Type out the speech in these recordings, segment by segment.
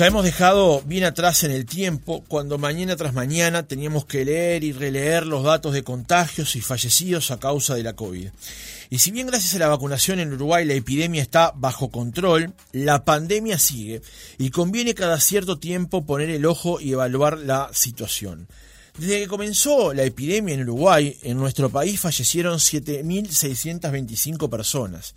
Ya hemos dejado bien atrás en el tiempo cuando mañana tras mañana teníamos que leer y releer los datos de contagios y fallecidos a causa de la COVID. Y si bien gracias a la vacunación en Uruguay la epidemia está bajo control, la pandemia sigue y conviene cada cierto tiempo poner el ojo y evaluar la situación. Desde que comenzó la epidemia en Uruguay, en nuestro país fallecieron 7.625 personas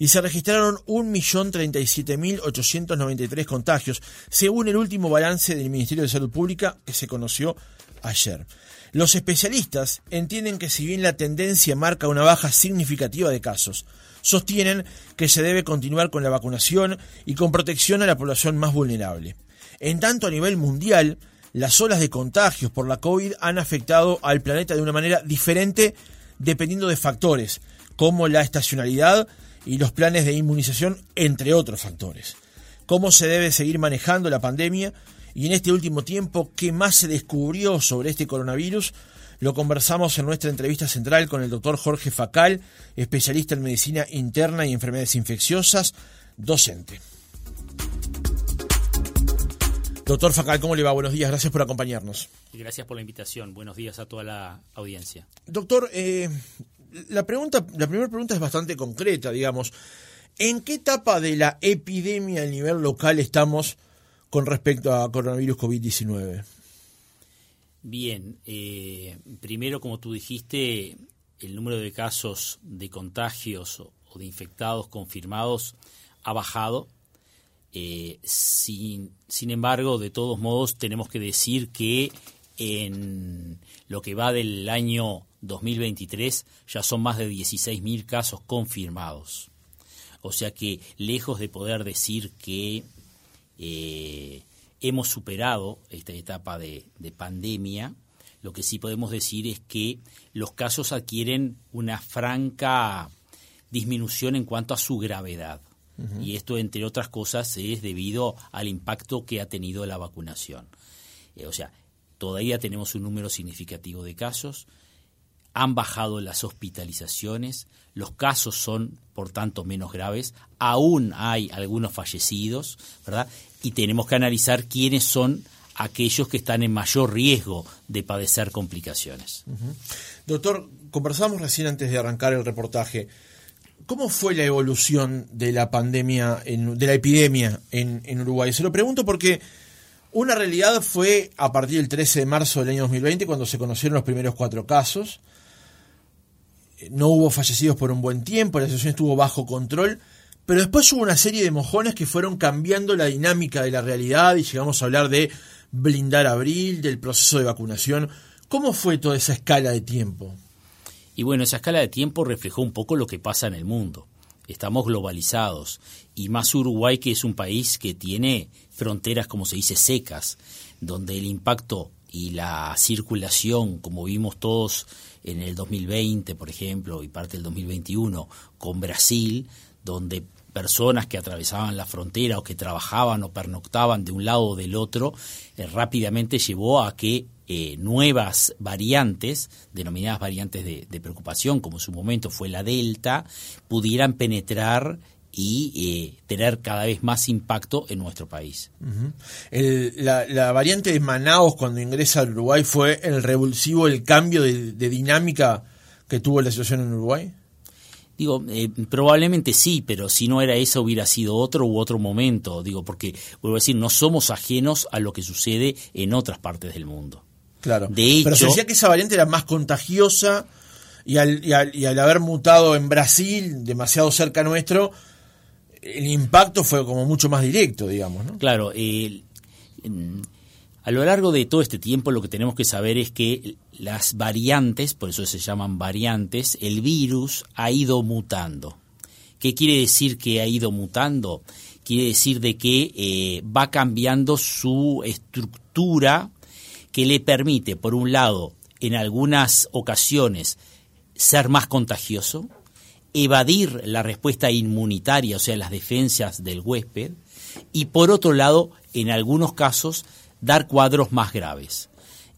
y se registraron 1.037.893 contagios, según el último balance del Ministerio de Salud Pública que se conoció ayer. Los especialistas entienden que si bien la tendencia marca una baja significativa de casos, sostienen que se debe continuar con la vacunación y con protección a la población más vulnerable. En tanto, a nivel mundial, las olas de contagios por la COVID han afectado al planeta de una manera diferente dependiendo de factores, como la estacionalidad y los planes de inmunización, entre otros factores. ¿Cómo se debe seguir manejando la pandemia? Y en este último tiempo, ¿qué más se descubrió sobre este coronavirus? Lo conversamos en nuestra entrevista central con el doctor Jorge Facal, especialista en medicina interna y enfermedades infecciosas, docente. Doctor Facal, ¿cómo le va? Buenos días, gracias por acompañarnos. Gracias por la invitación, buenos días a toda la audiencia. Doctor, eh, la pregunta, la primera pregunta es bastante concreta, digamos. ¿En qué etapa de la epidemia a nivel local estamos con respecto a coronavirus COVID-19? Bien, eh, primero, como tú dijiste, el número de casos de contagios o de infectados confirmados ha bajado. Eh, sin, sin embargo, de todos modos, tenemos que decir que en lo que va del año 2023 ya son más de 16.000 casos confirmados. O sea que lejos de poder decir que eh, hemos superado esta etapa de, pandemia, lo que sí podemos decir es que los casos adquieren una franca disminución en cuanto a su gravedad. Y esto, entre otras cosas, es debido al impacto que ha tenido la vacunación. Eh, o sea, todavía tenemos un número significativo de casos, han bajado las hospitalizaciones, los casos son, por tanto, menos graves, aún hay algunos fallecidos, ¿verdad? Y tenemos que analizar quiénes son aquellos que están en mayor riesgo de padecer complicaciones. Doctor, conversamos recién antes de arrancar el reportaje. ¿Cómo fue la evolución de la pandemia, de la epidemia en, en Uruguay? Se lo pregunto porque una realidad fue a partir del 13 de marzo del año 2020, cuando se conocieron los primeros cuatro casos no hubo fallecidos por un buen tiempo, la situación estuvo bajo control, pero después hubo una serie de mojones que fueron cambiando la dinámica de la realidad y llegamos a hablar de blindar abril, del proceso de vacunación. ¿Cómo fue toda esa escala de tiempo? Y bueno, esa escala de tiempo reflejó un poco lo que pasa en el mundo. Estamos globalizados. Y más Uruguay que es un país que tiene fronteras, como se dice, secas, donde el impacto y la circulación, como vimos todos en el 2020, por ejemplo, y parte del 2021, con Brasil, donde personas que atravesaban la frontera o que trabajaban o pernoctaban de un lado o del otro, eh, rápidamente llevó a que eh, nuevas variantes, denominadas variantes de, preocupación, como en su momento fue la Delta, pudieran penetrar y eh, tener cada vez más impacto en nuestro país. la, variante de Manaos cuando ingresa al Uruguay fue el revulsivo, el cambio de, dinámica que tuvo la situación en Uruguay. Digo, eh, probablemente sí, pero si no era eso hubiera sido otro u otro momento. Digo, porque, vuelvo a decir, no somos ajenos a lo que sucede en otras partes del mundo. Claro. De pero se decía que esa variante era más contagiosa y al, y al, y al haber mutado en Brasil, demasiado cerca nuestro, el impacto fue como mucho más directo, digamos. ¿no? Claro, a lo largo de todo este tiempo lo que tenemos que saber es que las variantes, por eso se llaman variantes, el virus ha ido mutando. ¿Qué quiere decir que ha ido mutando? Quiere decir de que eh, va cambiando su estructura que le permite, por un lado, en algunas ocasiones, ser más contagioso, evadir la respuesta inmunitaria, o sea, las defensas del huésped, y por otro lado, en algunos casos, dar cuadros más graves.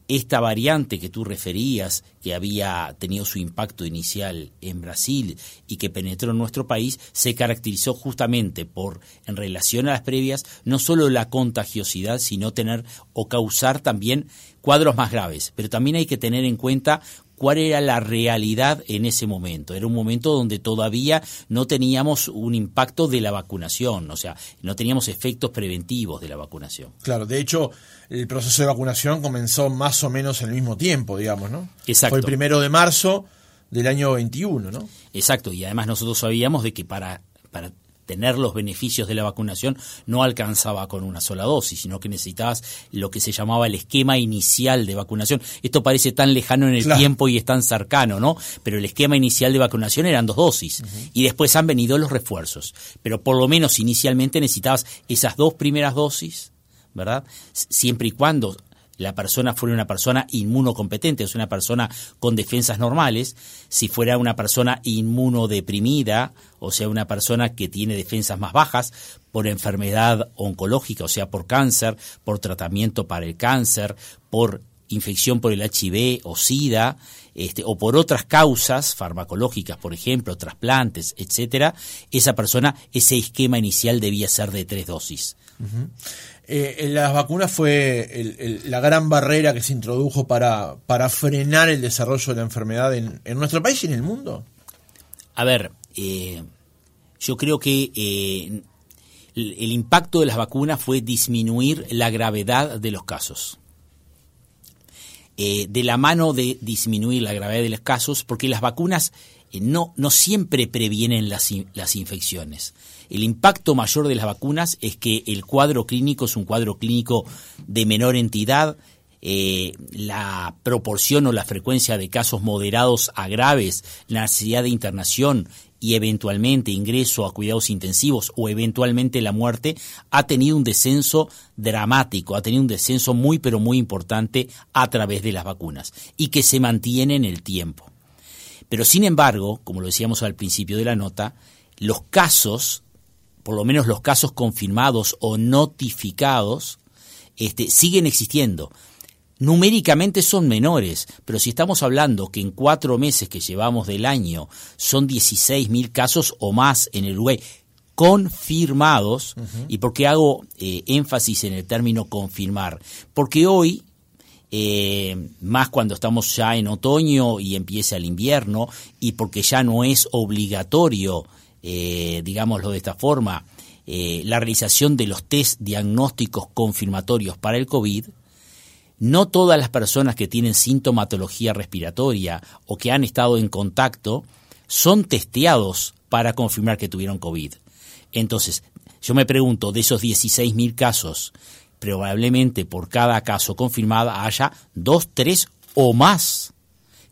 esta variante que tú referías, que había tenido su impacto inicial en Brasil y que penetró en nuestro país, se caracterizó justamente por, en relación a las previas, no solo la contagiosidad, sino tener o causar también cuadros más graves. Pero también hay que tener en cuenta cuál era la realidad en ese momento. Era un momento donde todavía no teníamos un impacto de la vacunación, o sea, no teníamos efectos preventivos de la vacunación. Claro, de hecho, el proceso de vacunación comenzó más o menos al mismo tiempo, digamos, ¿no? Exacto. Fue el primero de marzo del año 21, ¿no? Exacto, y además nosotros sabíamos de que para, para tener los beneficios de la vacunación no alcanzaba con una sola dosis, sino que necesitabas lo que se llamaba el esquema inicial de vacunación. Esto parece tan lejano en el tiempo y es tan cercano, ¿no? Pero el esquema inicial de vacunación eran dos dosis y después han venido los refuerzos. Pero por lo menos inicialmente necesitabas esas dos primeras dosis, ¿verdad? Siempre y cuando la persona fuera una persona inmunocompetente, es una persona con defensas normales, si fuera una persona inmunodeprimida, o sea, una persona que tiene defensas más bajas por enfermedad oncológica, o sea, por cáncer, por tratamiento para el cáncer, por infección por el HIV o SIDA, este, o por otras causas farmacológicas, por ejemplo, trasplantes, etcétera, esa persona, ese esquema inicial debía ser de tres dosis. Eh, las vacunas fue la gran barrera que se introdujo para, para frenar el desarrollo de la enfermedad en, nuestro país y en el mundo. A ver, eh, yo creo que eh, el, impacto de las vacunas fue disminuir la gravedad de los casos. de la mano de disminuir la gravedad de los casos, porque las vacunas no, no siempre previenen las, las infecciones. El impacto mayor de las vacunas es que el cuadro clínico es un cuadro clínico de menor entidad, eh, la proporción o la frecuencia de casos moderados a graves, la necesidad de internación y eventualmente ingreso a cuidados intensivos o eventualmente la muerte, ha tenido un descenso dramático, ha tenido un descenso muy pero muy importante a través de las vacunas y que se mantiene en el tiempo. Pero sin embargo, como lo decíamos al principio de la nota, los casos por lo menos los casos confirmados o notificados, este, siguen existiendo. Numéricamente son menores, pero si estamos hablando que en cuatro meses que llevamos del año son 16.000 casos o más en el Uruguay confirmados, ¿y por qué hago eh, énfasis en el término confirmar? Porque hoy eh, más cuando estamos ya en otoño y empieza el invierno, y porque ya no es obligatorio eh, digámoslo de esta forma, eh, la realización de los test diagnósticos confirmatorios para el COVID, no todas las personas que tienen sintomatología respiratoria o que han estado en contacto son testeados para confirmar que tuvieron COVID. Entonces, yo me pregunto, de esos 16.000 casos, probablemente por cada caso confirmado haya dos, tres o más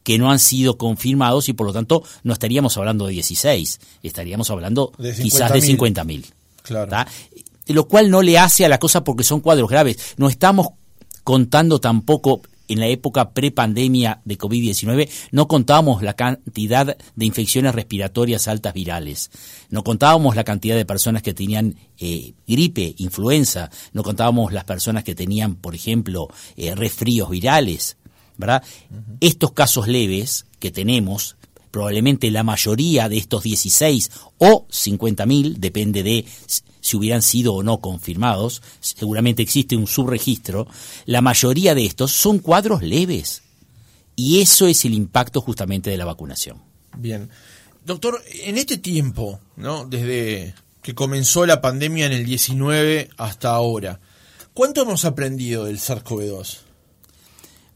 que no han sido confirmados y por lo tanto no estaríamos hablando de 16, estaríamos hablando quizás de 50.000. Claro. Lo cual no le hace a la cosa porque son cuadros graves. No estamos contando tampoco en la época prepandemia de COVID-19 no contábamos la cantidad de infecciones respiratorias altas virales, no contábamos la cantidad de personas que tenían eh, gripe, influenza, no contábamos las personas que tenían, por ejemplo, eh, resfríos virales. Estos casos leves que tenemos, probablemente la mayoría de estos 16 o 50.000, depende de si hubieran sido o no confirmados, seguramente existe un subregistro, la mayoría de estos son cuadros leves. Y eso es el impacto justamente de la vacunación. Bien. Doctor, en este tiempo, ¿no? desde que comenzó la pandemia en el 19 hasta ahora, ¿cuánto hemos aprendido del SARS-CoV-2?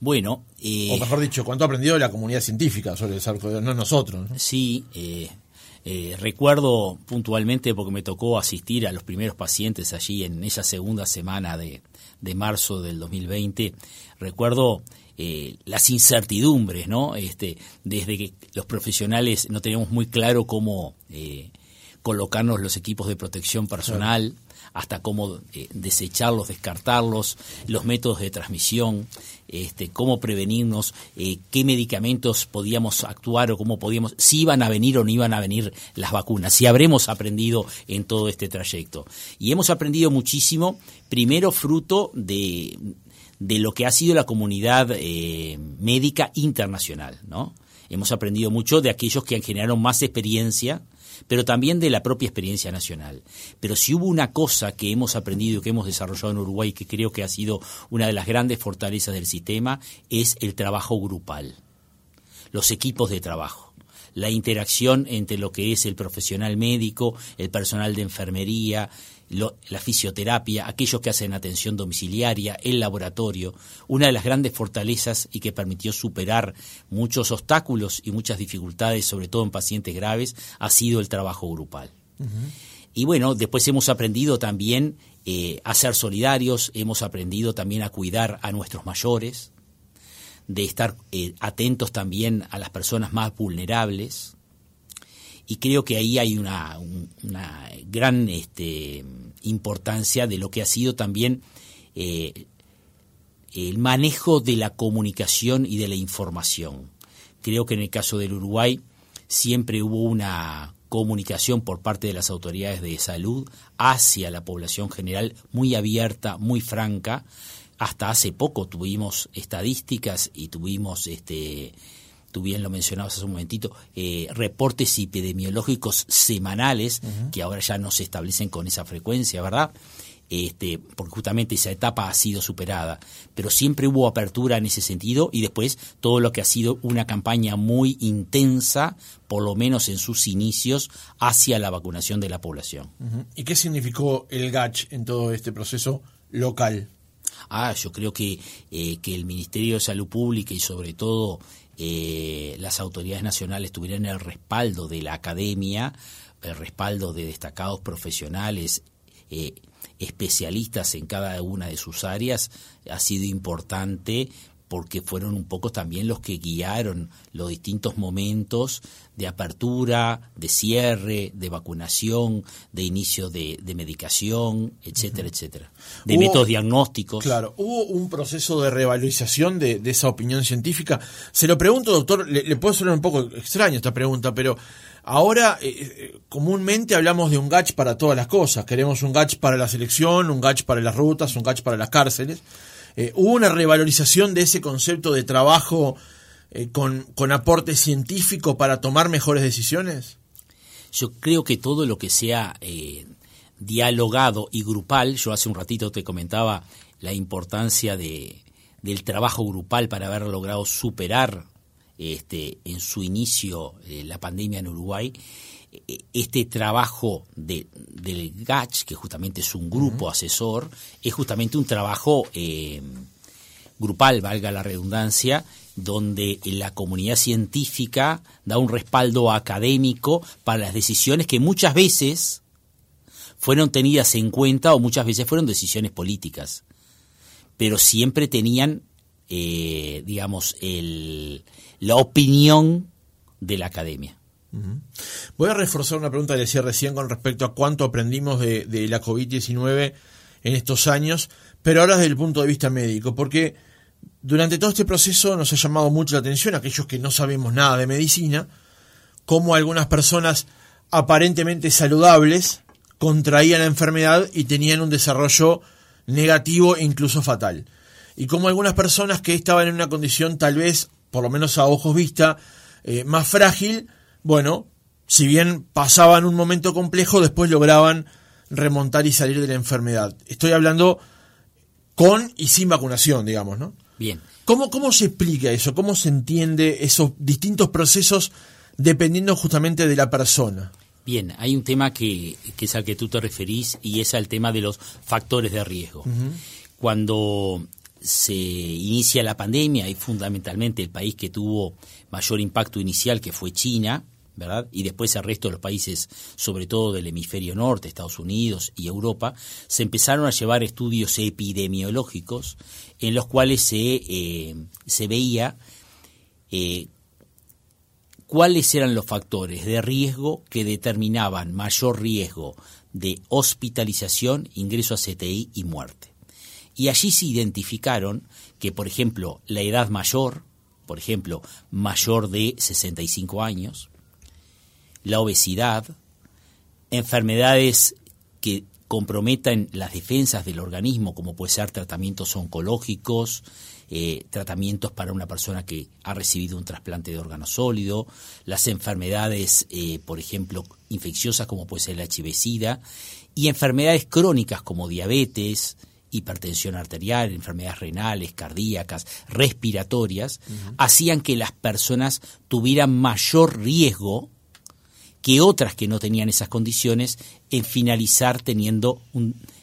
Bueno. Eh, o mejor dicho, ¿cuánto ha aprendido la comunidad científica sobre el SARS-CoV-2? No nosotros. Sí, eh, eh, recuerdo puntualmente porque me tocó asistir a los primeros pacientes allí en esa segunda semana de, marzo del 2020. Recuerdo las incertidumbres, ¿no? Este, desde que los profesionales no teníamos muy claro cómo colocarnos los equipos de protección personal hasta cómo eh, desecharlos, descartarlos, los métodos de transmisión, este, cómo prevenirnos, eh, qué medicamentos podíamos actuar o cómo podíamos, si iban a venir o no iban a venir las vacunas, si habremos aprendido en todo este trayecto. Y hemos aprendido muchísimo, primero fruto de, de lo que ha sido la comunidad eh, médica internacional, ¿no? Hemos aprendido mucho de aquellos que generaron más experiencia, pero también de la propia experiencia nacional. Pero si hubo una cosa que hemos aprendido y que hemos desarrollado en Uruguay, que creo que ha sido una de las grandes fortalezas del sistema, es el trabajo grupal, los equipos de trabajo la interacción entre lo que es el profesional médico, el personal de enfermería, la fisioterapia, aquellos que hacen atención domiciliaria, el laboratorio, una de las grandes fortalezas y que permitió superar muchos obstáculos y muchas dificultades, sobre todo en pacientes graves, ha sido el trabajo grupal. Y bueno, después hemos aprendido también eh, a ser solidarios, hemos aprendido también a cuidar a nuestros mayores, de estar eh, atentos también a las personas más vulnerables, y creo que ahí hay una, gran este, importancia de lo que ha sido también eh, el manejo de la comunicación y de la información. Creo que en el caso del Uruguay siempre hubo una comunicación por parte de las autoridades de salud hacia la población general muy abierta, muy franca. Hasta hace poco tuvimos estadísticas y tuvimos este, tú bien lo mencionabas hace un momentito, eh, reportes epidemiológicos semanales, que ahora ya no se establecen con esa frecuencia, ¿verdad? Este, porque justamente esa etapa ha sido superada, pero siempre hubo apertura en ese sentido y después todo lo que ha sido una campaña muy intensa, por lo menos en sus inicios, hacia la vacunación de la población. ¿Y qué significó el GACH en todo este proceso local? Ah, yo creo que, eh, que el Ministerio de Salud Pública y sobre todo eh, las autoridades nacionales tuvieran el respaldo de la academia, el respaldo de destacados profesionales, eh, especialistas en cada una de sus áreas, ha sido importante porque fueron un poco también los que guiaron los distintos momentos de apertura, de cierre, de vacunación, de inicio de, medicación, etcétera, etcétera, de métodos diagnósticos. Claro, hubo un proceso de revalorización de, esa opinión científica. Se lo pregunto, doctor, le, puede sonar un poco extraño esta pregunta, pero ahora eh, eh, comúnmente hablamos de un GACH para todas las cosas. Queremos un GACH para la selección, un GACH para las rutas, un GACH para las cárceles. Eh, ¿Hubo una revalorización de ese concepto de trabajo eh, con, aporte científico para tomar mejores decisiones? Yo creo que todo lo que sea eh, dialogado y grupal, yo hace un ratito te comentaba la importancia de, del trabajo grupal para haber logrado superar este, en su inicio la pandemia en Uruguay, este trabajo de, del GACH, que justamente es un grupo asesor, es justamente un trabajo eh, grupal, valga la redundancia, donde la comunidad científica da un respaldo académico para las decisiones que muchas veces fueron tenidas en cuenta o muchas veces fueron decisiones políticas, pero siempre tenían, eh, digamos, el, la opinión de la academia. Voy a reforzar una pregunta que decía recién con respecto a cuánto aprendimos de, la COVID-19 en estos años, pero ahora desde el punto de vista médico, porque durante todo este proceso nos ha llamado mucho la atención aquellos que no sabemos nada de medicina, cómo algunas personas aparentemente saludables contraían la enfermedad y tenían un desarrollo negativo e incluso fatal. Y cómo algunas personas que estaban en una condición tal vez, por lo menos a ojos vista, eh, más frágil, bueno, si bien pasaban un momento complejo, después lograban remontar y salir de la enfermedad. Estoy hablando con y sin vacunación, digamos, ¿no? Bien. ¿Cómo, cómo se explica eso? ¿Cómo se entiende esos distintos procesos dependiendo justamente de la persona? Bien, hay un tema que, es al que tú te referís y es al tema de los factores de riesgo. Cuando se inicia la pandemia y fundamentalmente el país que tuvo mayor impacto inicial, que fue China, Y después el resto de los países, sobre todo del hemisferio norte, Estados Unidos y Europa, se empezaron a llevar estudios epidemiológicos en los cuales se, eh, se veía eh, cuáles eran los factores de riesgo que determinaban mayor riesgo de hospitalización, ingreso a CTI y muerte. Y allí se identificaron que, por ejemplo, la edad mayor, por ejemplo, mayor de 65 años, la obesidad, enfermedades que comprometan las defensas del organismo, como puede ser tratamientos oncológicos, eh, tratamientos para una persona que ha recibido un trasplante de órgano sólido, las enfermedades, eh, por ejemplo, infecciosas como puede ser el HIV-Sida, y enfermedades crónicas como diabetes, hipertensión arterial, enfermedades renales, cardíacas, respiratorias, hacían que las personas tuvieran mayor riesgo que otras que no tenían esas condiciones en finalizar teniendo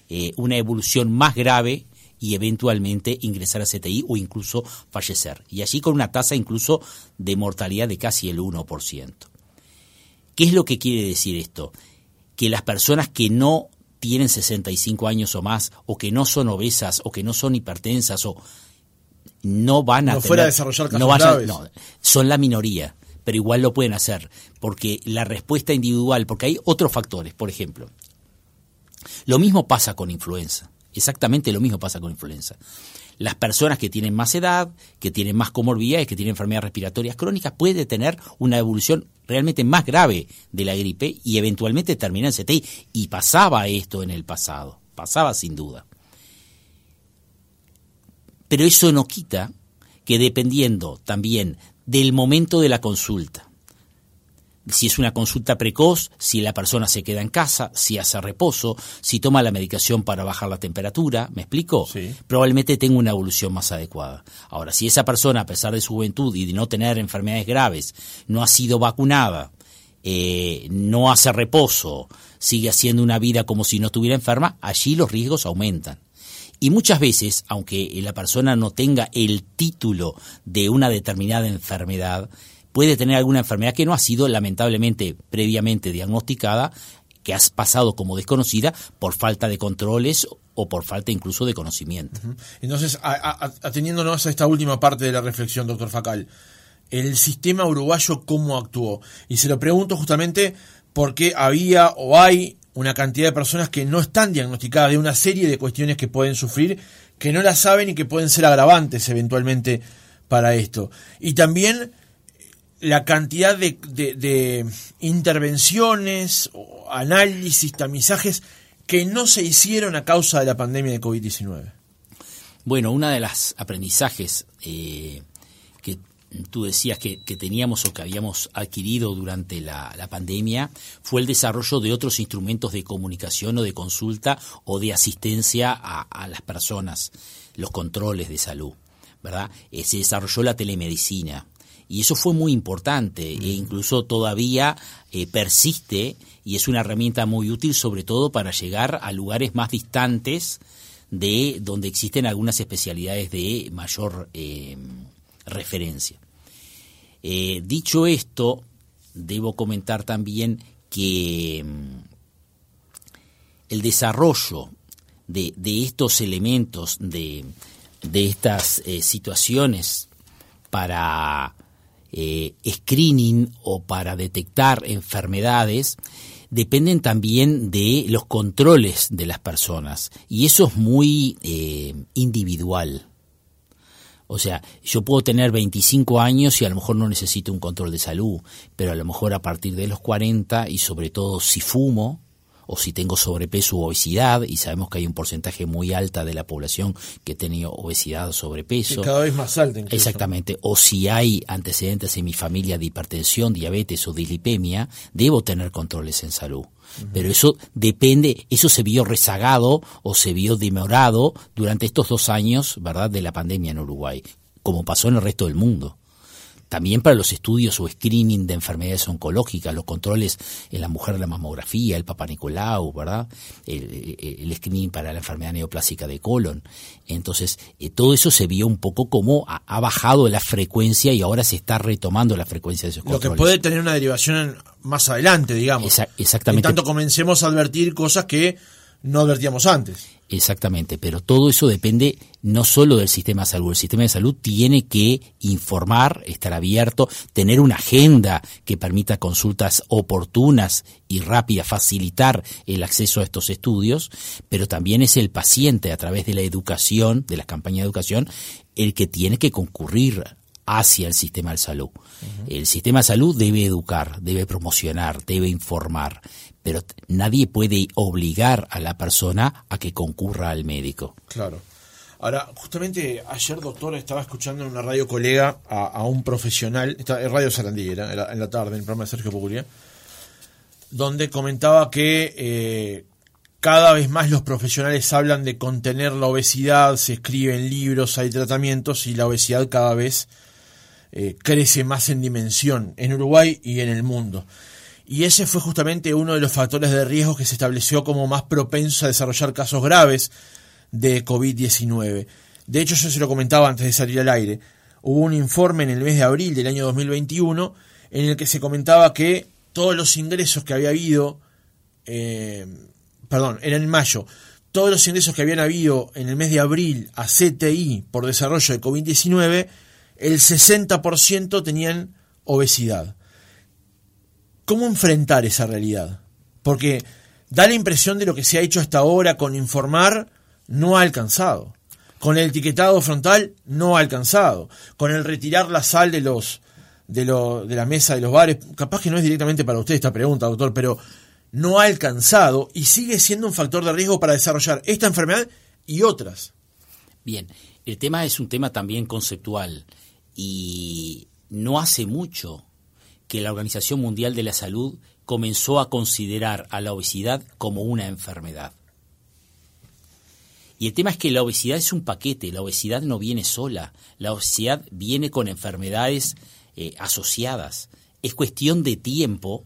eh, una evolución más grave y eventualmente ingresar a CTI o incluso fallecer. Y allí con una tasa incluso de mortalidad de casi el 1%. ¿Qué es lo que quiere decir esto? Que las personas que no tienen 65 años o más, o que no son obesas, o que no son hipertensas, o no van a... No fuera a desarrollar casos no, son la minoría pero igual lo pueden hacer, porque la respuesta individual, porque hay otros factores, por ejemplo, lo mismo pasa con influenza, exactamente lo mismo pasa con influenza. Las personas que tienen más edad, que tienen más comorbilidades, que tienen enfermedades respiratorias crónicas, puede tener una evolución realmente más grave de la gripe y eventualmente terminar en CTI. Y pasaba esto en el pasado, pasaba sin duda. Pero eso no quita que dependiendo también del momento de la consulta. Si es una consulta precoz, si la persona se queda en casa, si hace reposo, si toma la medicación para bajar la temperatura, ¿me explico? Probablemente tenga una evolución más adecuada. Ahora, si esa persona, a pesar de su juventud y de no tener enfermedades graves, no ha sido vacunada, eh, no hace reposo, sigue haciendo una vida como si no estuviera enferma, allí los riesgos aumentan. Y muchas veces, aunque la persona no tenga el título de una determinada enfermedad, puede tener alguna enfermedad que no ha sido lamentablemente previamente diagnosticada, que ha pasado como desconocida por falta de controles o por falta incluso de conocimiento. Entonces, ateniéndonos a esta última parte de la reflexión, doctor Facal, el sistema uruguayo cómo actuó. Y se lo pregunto justamente porque había o hay una cantidad de personas que no están diagnosticadas de una serie de cuestiones que pueden sufrir, que no las saben y que pueden ser agravantes eventualmente para esto. Y también la cantidad de, intervenciones, análisis, tamizajes que no se hicieron a causa de la pandemia de COVID-19. Bueno, una de las aprendizajes eh, tú decías que, teníamos o que habíamos adquirido durante la, pandemia fue el desarrollo de otros instrumentos de comunicación o de consulta o de asistencia a, las personas, los controles de salud, ¿verdad? Eh, se desarrolló la telemedicina y eso fue muy importante e incluso todavía eh, persiste y es una herramienta muy útil sobre todo para llegar a lugares más distantes de donde existen algunas especialidades de mayor eh, referencia. Eh, dicho esto, debo comentar también que mm, el desarrollo de, estos elementos, de, estas eh, situaciones para eh, screening o para detectar enfermedades, dependen también de los controles de las personas. Y eso es muy individual. O sea, yo puedo tener 25 años y a lo mejor no necesito un control de salud, pero a lo mejor a partir de los 40 y sobre todo si fumo o si tengo sobrepeso u obesidad, y sabemos que hay un porcentaje muy alta de la población que tiene obesidad o sobrepeso. cada vez más alta Exactamente. O si hay antecedentes en mi familia de hipertensión, diabetes o dislipemia, debo tener controles en salud. Pero eso depende, eso se vio rezagado o se vio demorado durante estos dos años, ¿verdad?, de la pandemia en Uruguay, como pasó en el resto del mundo. También para los estudios o screening de enfermedades oncológicas, los controles en la mujer, la mamografía, el Papa Nicolau, ¿verdad? El, screening para la enfermedad neoplásica de colon. Entonces, eh, todo eso se vio un poco como ha, bajado la frecuencia y ahora se está retomando la frecuencia de esos controles. Lo que puede tener una derivación más adelante, digamos. exactamente. En tanto comencemos a advertir cosas que no advertíamos antes. Exactamente, pero todo eso depende no solo del sistema de salud. El sistema de salud tiene que informar, estar abierto, tener una agenda que permita consultas oportunas y rápidas, facilitar el acceso a estos estudios, pero también es el paciente a través de la educación, de las campañas de educación, el que tiene que concurrir hacia el sistema de salud. El sistema de salud debe educar, debe promocionar, debe informar, pero nadie puede obligar a la persona a que concurra al médico. Claro. Ahora, justamente ayer, doctor, estaba escuchando en una radio colega a, un profesional, en Radio Sarandí, en la, tarde, en el programa de Sergio Pucuría, donde comentaba que eh, cada vez más los profesionales hablan de contener la obesidad, se escriben libros, hay tratamientos y la obesidad cada vez eh, crece más en dimensión en Uruguay y en el mundo. Y ese fue justamente uno de los factores de riesgo que se estableció como más propenso a desarrollar casos graves de COVID-19. De hecho, yo se lo comentaba antes de salir al aire. Hubo un informe en el mes de abril del año 2021 en el que se comentaba que todos los ingresos que había habido, eh, perdón, era en mayo, todos los ingresos que habían habido en el mes de abril a CTI por desarrollo de COVID-19, el 60% tenían obesidad. ¿Cómo enfrentar esa realidad? Porque da la impresión de lo que se ha hecho hasta ahora con informar no ha alcanzado. Con el etiquetado frontal no ha alcanzado. Con el retirar la sal de los de, lo, de la mesa de los bares, capaz que no es directamente para usted esta pregunta, doctor, pero no ha alcanzado y sigue siendo un factor de riesgo para desarrollar esta enfermedad y otras. Bien, el tema es un tema también conceptual y no hace mucho que la Organización Mundial de la Salud comenzó a considerar a la obesidad como una enfermedad. Y el tema es que la obesidad es un paquete, la obesidad no viene sola, la obesidad viene con enfermedades eh, asociadas. Es cuestión de tiempo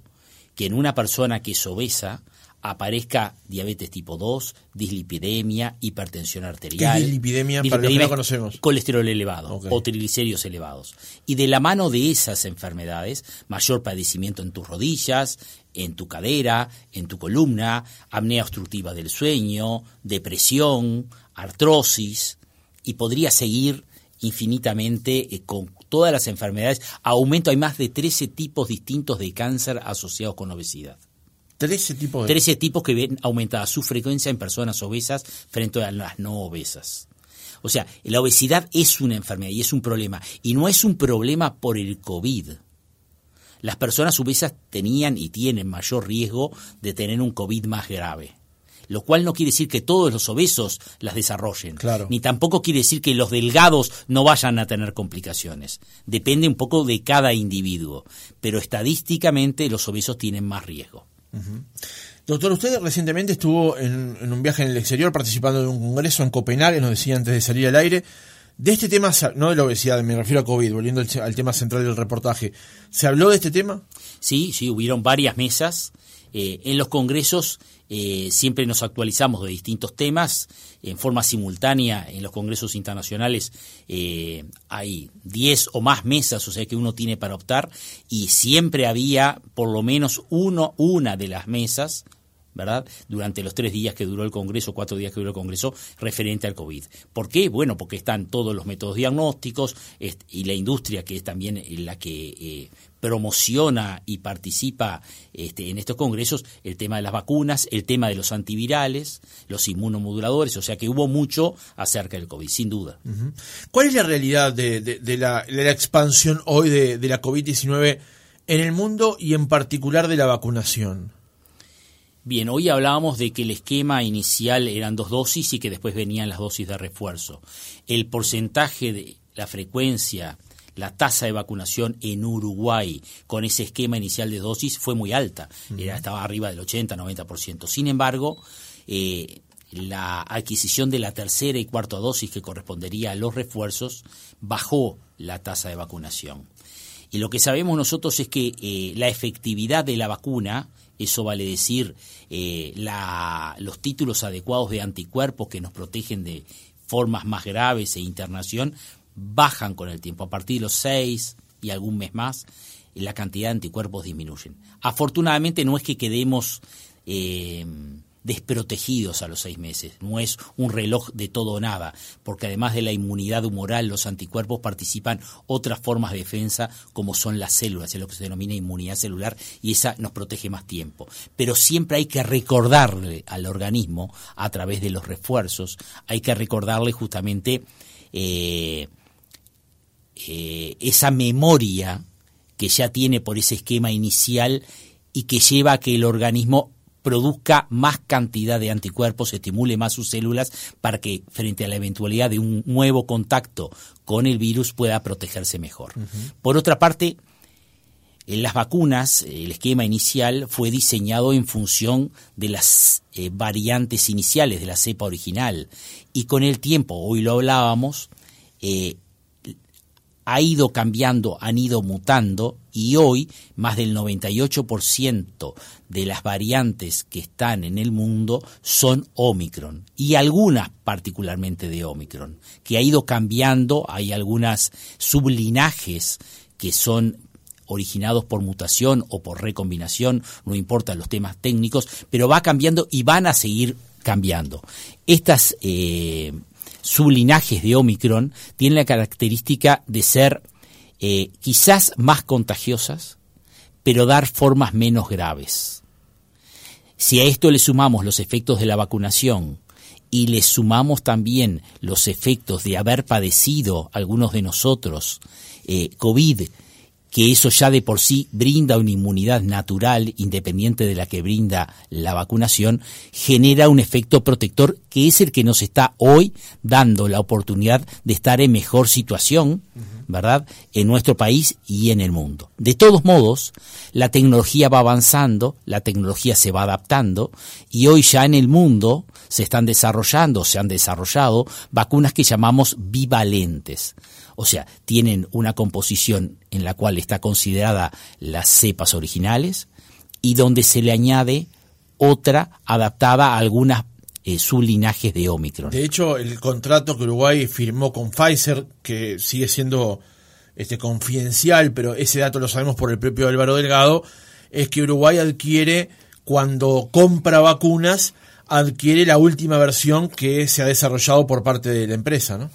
que en una persona que es obesa aparezca diabetes tipo 2, dislipidemia, hipertensión arterial. ¿Qué es dislipidemia? para que no conocemos. Colesterol elevado o triglicéridos elevados. Y de la mano de esas enfermedades, mayor padecimiento en tus rodillas, en tu cadera, en tu columna, apnea obstructiva del sueño, depresión, artrosis, y podría seguir infinitamente eh, con todas las enfermedades. Aumento, hay más de 13 tipos distintos de cáncer asociados con obesidad. 13 tipos de... 13 tipos que ven aumentada su frecuencia en personas obesas frente a las no obesas. O sea, la obesidad es una enfermedad y es un problema. Y no es un problema por el COVID las personas obesas tenían y tienen mayor riesgo de tener un COVID más grave. Lo cual no quiere decir que todos los obesos las desarrollen. Claro. Ni tampoco quiere decir que los delgados no vayan a tener complicaciones. Depende un poco de cada individuo. Pero estadísticamente los obesos tienen más riesgo. Doctor, usted recientemente estuvo en, un viaje en el exterior participando de un congreso en Copenhague, nos decía antes de salir al aire. De este tema, no de la obesidad, me refiero a COVID, volviendo al, tema central del reportaje, ¿se habló de este tema? Sí, sí, hubieron varias mesas. Eh, en los congresos eh, siempre nos actualizamos de distintos temas en forma simultánea. En los congresos internacionales eh, hay 10 o más mesas, o sea que uno tiene para optar, y siempre había por lo menos uno, una de las mesas ¿verdad? Durante los tres días que duró el Congreso, cuatro días que duró el Congreso, referente al COVID. ¿Por qué? Bueno, porque están todos los métodos diagnósticos y la industria que es también la que eh, promociona y participa este, en estos congresos, el tema de las vacunas, el tema de los antivirales, los inmunomoduladores, o sea que hubo mucho acerca del COVID, sin duda. ¿Cuál es la realidad de, la, expansión hoy de, de la COVID-19 en el mundo y en particular de la vacunación? Bien, hoy hablábamos de que el esquema inicial eran dos dosis y que después venían las dosis de refuerzo. El porcentaje de la frecuencia, la tasa de vacunación en Uruguay con ese esquema inicial de dosis fue muy alta, estaba arriba del 80-90%. Sin embargo, eh, la adquisición de la tercera y cuarta dosis que correspondería a los refuerzos bajó la tasa de vacunación. Y lo que sabemos nosotros es que eh, la efectividad de la vacuna eso vale decir eh, los títulos adecuados de anticuerpos que nos protegen de formas más graves e internación, bajan con el tiempo. A partir de los seis y algún mes más, la cantidad de anticuerpos disminuyen. Afortunadamente no es que quedemos eh, desprotegidos a los seis meses. No es un reloj de todo o nada, porque además de la inmunidad humoral, los anticuerpos participan otras formas de defensa como son las células, es lo que se denomina inmunidad celular, y esa nos protege más tiempo. Pero siempre hay que recordarle al organismo, a través de los refuerzos, hay que recordarle justamente eh, eh, esa memoria que ya tiene por ese esquema inicial y que lleva a que el organismo produzca más cantidad de anticuerpos, estimule más sus células para que frente a la eventualidad de un nuevo contacto con el virus pueda protegerse mejor. Por otra parte, en las vacunas, el esquema inicial fue diseñado en función de las eh, variantes iniciales de la cepa original y con el tiempo, hoy lo hablábamos, eh, ha ido cambiando, han ido mutando y hoy más del 98% de las variantes que están en el mundo son Omicron y algunas particularmente de Omicron, que ha ido cambiando, hay algunas sublinajes que son originados por mutación o por recombinación, no importa los temas técnicos, pero va cambiando y van a seguir cambiando. Estas eh, sublinajes de Omicron tienen la característica de ser eh, quizás más contagiosas, pero dar formas menos graves. Si a esto le sumamos los efectos de la vacunación y le sumamos también los efectos de haber padecido algunos de nosotros eh, COVID, que eso ya de por sí brinda una inmunidad natural, independiente de la que brinda la vacunación, genera un efecto protector que es el que nos está hoy dando la oportunidad de estar en mejor situación, ¿verdad?, en nuestro país y en el mundo. De todos modos, la tecnología va avanzando, la tecnología se va adaptando y hoy ya en el mundo se están desarrollando, se han desarrollado vacunas que llamamos bivalentes o sea, tienen una composición en la cual está considerada las cepas originales y donde se le añade otra adaptada a algunas eh, sublinajes de Omicron. De hecho, el contrato que Uruguay firmó con Pfizer, que sigue siendo este, confidencial, pero ese dato lo sabemos por el propio Álvaro Delgado, es que Uruguay adquiere, cuando compra vacunas, adquiere la última versión que se ha desarrollado por parte de la empresa, ¿no?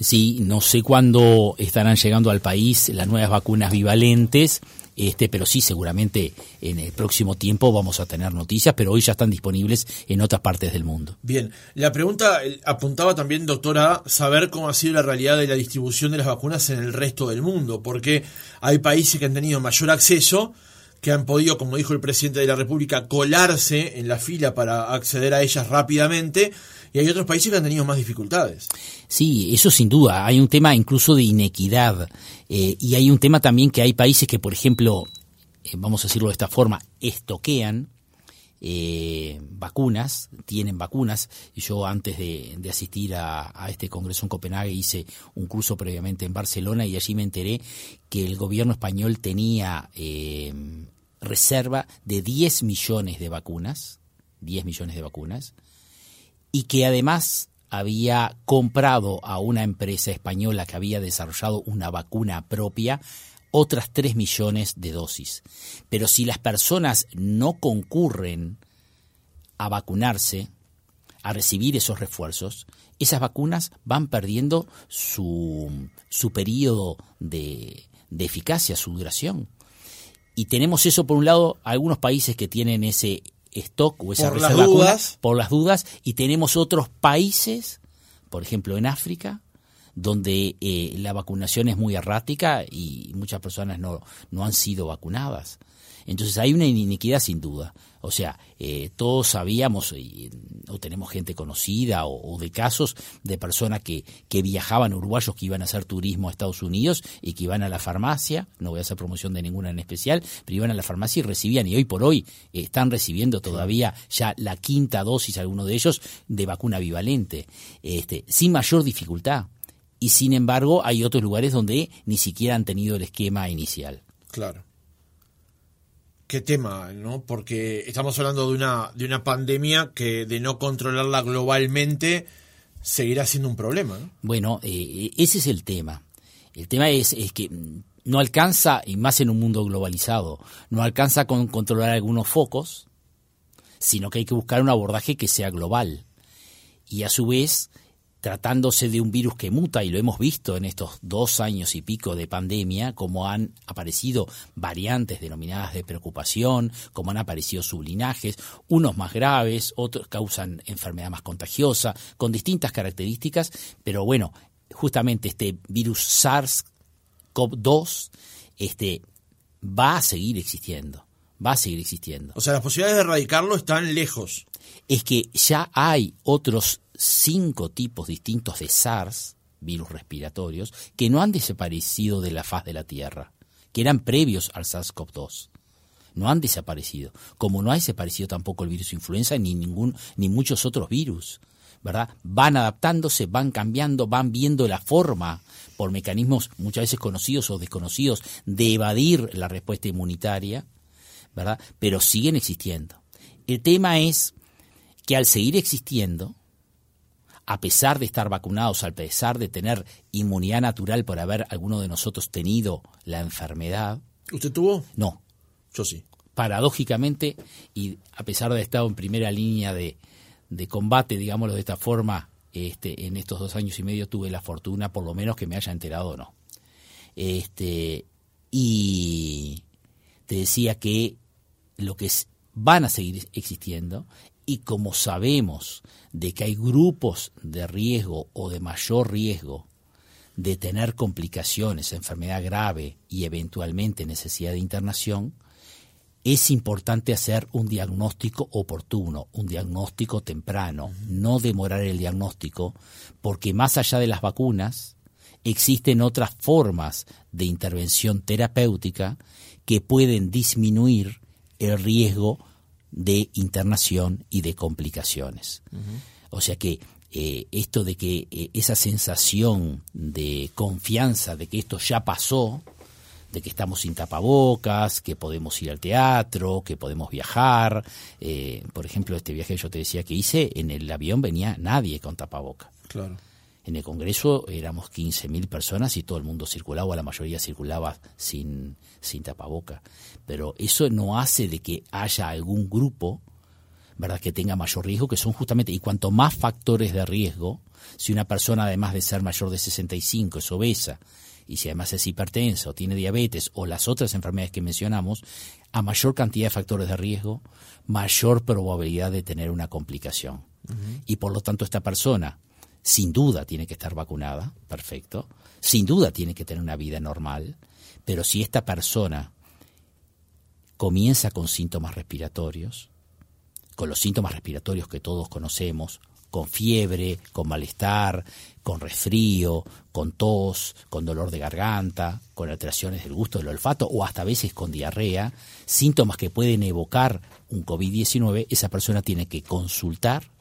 Sí, no sé cuándo estarán llegando al país las nuevas vacunas bivalentes, este, pero sí, seguramente en el próximo tiempo vamos a tener noticias, pero hoy ya están disponibles en otras partes del mundo. Bien, la pregunta apuntaba también, doctora, saber cómo ha sido la realidad de la distribución de las vacunas en el resto del mundo, porque hay países que han tenido mayor acceso, que han podido, como dijo el presidente de la República, colarse en la fila para acceder a ellas rápidamente, y hay otros países que han tenido más dificultades. Sí, eso sin duda. Hay un tema incluso de inequidad eh, y hay un tema también que hay países que, por ejemplo, eh, vamos a decirlo de esta forma, estoquean eh, vacunas, tienen vacunas. Y yo antes de, asistir a, este congreso en Copenhague hice un curso previamente en Barcelona y allí me enteré que el gobierno español tenía reserva de 10 millones de vacunas, 10 millones de vacunas, y que además había comprado a una empresa española que había desarrollado una vacuna propia otras 3 millones de dosis. Pero si las personas no concurren a vacunarse, a recibir esos refuerzos, esas vacunas van perdiendo su, su periodo de, de eficacia, su duración. Y tenemos eso, por un lado, algunos países que tienen ese stock o esa por reserva dudas. por las dudas y tenemos otros países, por ejemplo en África, donde eh, la vacunación es muy errática y muchas personas no, no han sido vacunadas. Entonces hay una iniquidad sin duda. O sea, eh, todos sabíamos o tenemos gente conocida o, de casos de personas que, que viajaban, uruguayos que iban a hacer turismo a Estados Unidos y que iban a la farmacia, no voy a hacer promoción de ninguna en especial, pero iban a la farmacia y recibían, y hoy por hoy están recibiendo todavía ya la quinta dosis, algunos de ellos, de vacuna bivalente, este, sin mayor dificultad. Y sin embargo, hay otros lugares donde ni siquiera han tenido el esquema inicial. Claro qué tema, ¿no? Porque estamos hablando de una, de una pandemia que de no controlarla globalmente seguirá siendo un problema, ¿no? Bueno, eh, ese es el tema. El tema es, es, que no alcanza, y más en un mundo globalizado, no alcanza con controlar algunos focos, sino que hay que buscar un abordaje que sea global. Y a su vez, tratándose de un virus que muta, y lo hemos visto en estos dos años y pico de pandemia, como han aparecido variantes denominadas de preocupación, como han aparecido sublinajes, unos más graves, otros causan enfermedad más contagiosa, con distintas características, pero bueno, justamente este virus SARS-CoV-2 este, va a seguir existiendo va a seguir existiendo. O sea, las posibilidades de erradicarlo están lejos. Es que ya hay otros cinco tipos distintos de SARS, virus respiratorios, que no han desaparecido de la faz de la Tierra, que eran previos al SARS-CoV-2. No han desaparecido, como no ha desaparecido tampoco el virus influenza ni ningún ni muchos otros virus. ¿verdad? Van adaptándose, van cambiando, van viendo la forma, por mecanismos muchas veces conocidos o desconocidos, de evadir la respuesta inmunitaria, ¿verdad? Pero siguen existiendo. El tema es que al seguir existiendo, a pesar de estar vacunados, a pesar de tener inmunidad natural por haber alguno de nosotros tenido la enfermedad. ¿Usted tuvo? No. Yo sí. Paradójicamente, y a pesar de haber estado en primera línea de, de combate, digámoslo de esta forma, este, en estos dos años y medio tuve la fortuna, por lo menos, que me haya enterado o no. Este, y te decía que lo que van a seguir existiendo, y como sabemos de que hay grupos de riesgo o de mayor riesgo de tener complicaciones, enfermedad grave y eventualmente necesidad de internación, es importante hacer un diagnóstico oportuno, un diagnóstico temprano, no demorar el diagnóstico, porque más allá de las vacunas, existen otras formas de intervención terapéutica que pueden disminuir el riesgo de internación y de complicaciones. O sea que eh, esto de que eh, esa sensación de confianza de que esto ya pasó, de que estamos sin tapabocas, que podemos ir al teatro, que podemos viajar. Eh, por ejemplo, este viaje yo te decía que hice, en el avión venía nadie con tapabocas. Claro. En el Congreso éramos 15.000 personas y todo el mundo circulaba, o la mayoría circulaba sin, sin tapaboca. Pero eso no hace de que haya algún grupo ¿verdad? que tenga mayor riesgo, que son justamente, y cuanto más factores de riesgo, si una persona además de ser mayor de 65 es obesa, y si además es hipertensa o tiene diabetes o las otras enfermedades que mencionamos, a mayor cantidad de factores de riesgo, mayor probabilidad de tener una complicación. Y por lo tanto esta persona sin duda tiene que estar vacunada, perfecto, sin duda tiene que tener una vida normal, pero si esta persona comienza con síntomas respiratorios, con los síntomas respiratorios que todos conocemos, con fiebre, con malestar, con resfrío, con tos, con dolor de garganta, con alteraciones del gusto del olfato o hasta a veces con diarrea, síntomas que pueden evocar un COVID-19, esa persona tiene que consultar,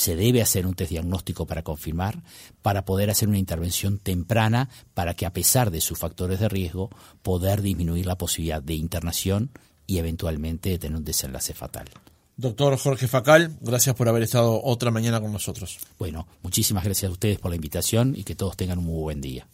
se debe hacer un test diagnóstico para confirmar, para poder hacer una intervención temprana, para que a pesar de sus factores de riesgo, poder disminuir la posibilidad de internación y eventualmente de tener un desenlace fatal. Doctor Jorge Facal, gracias por haber estado otra mañana con nosotros. Bueno, muchísimas gracias a ustedes por la invitación y que todos tengan un muy buen día.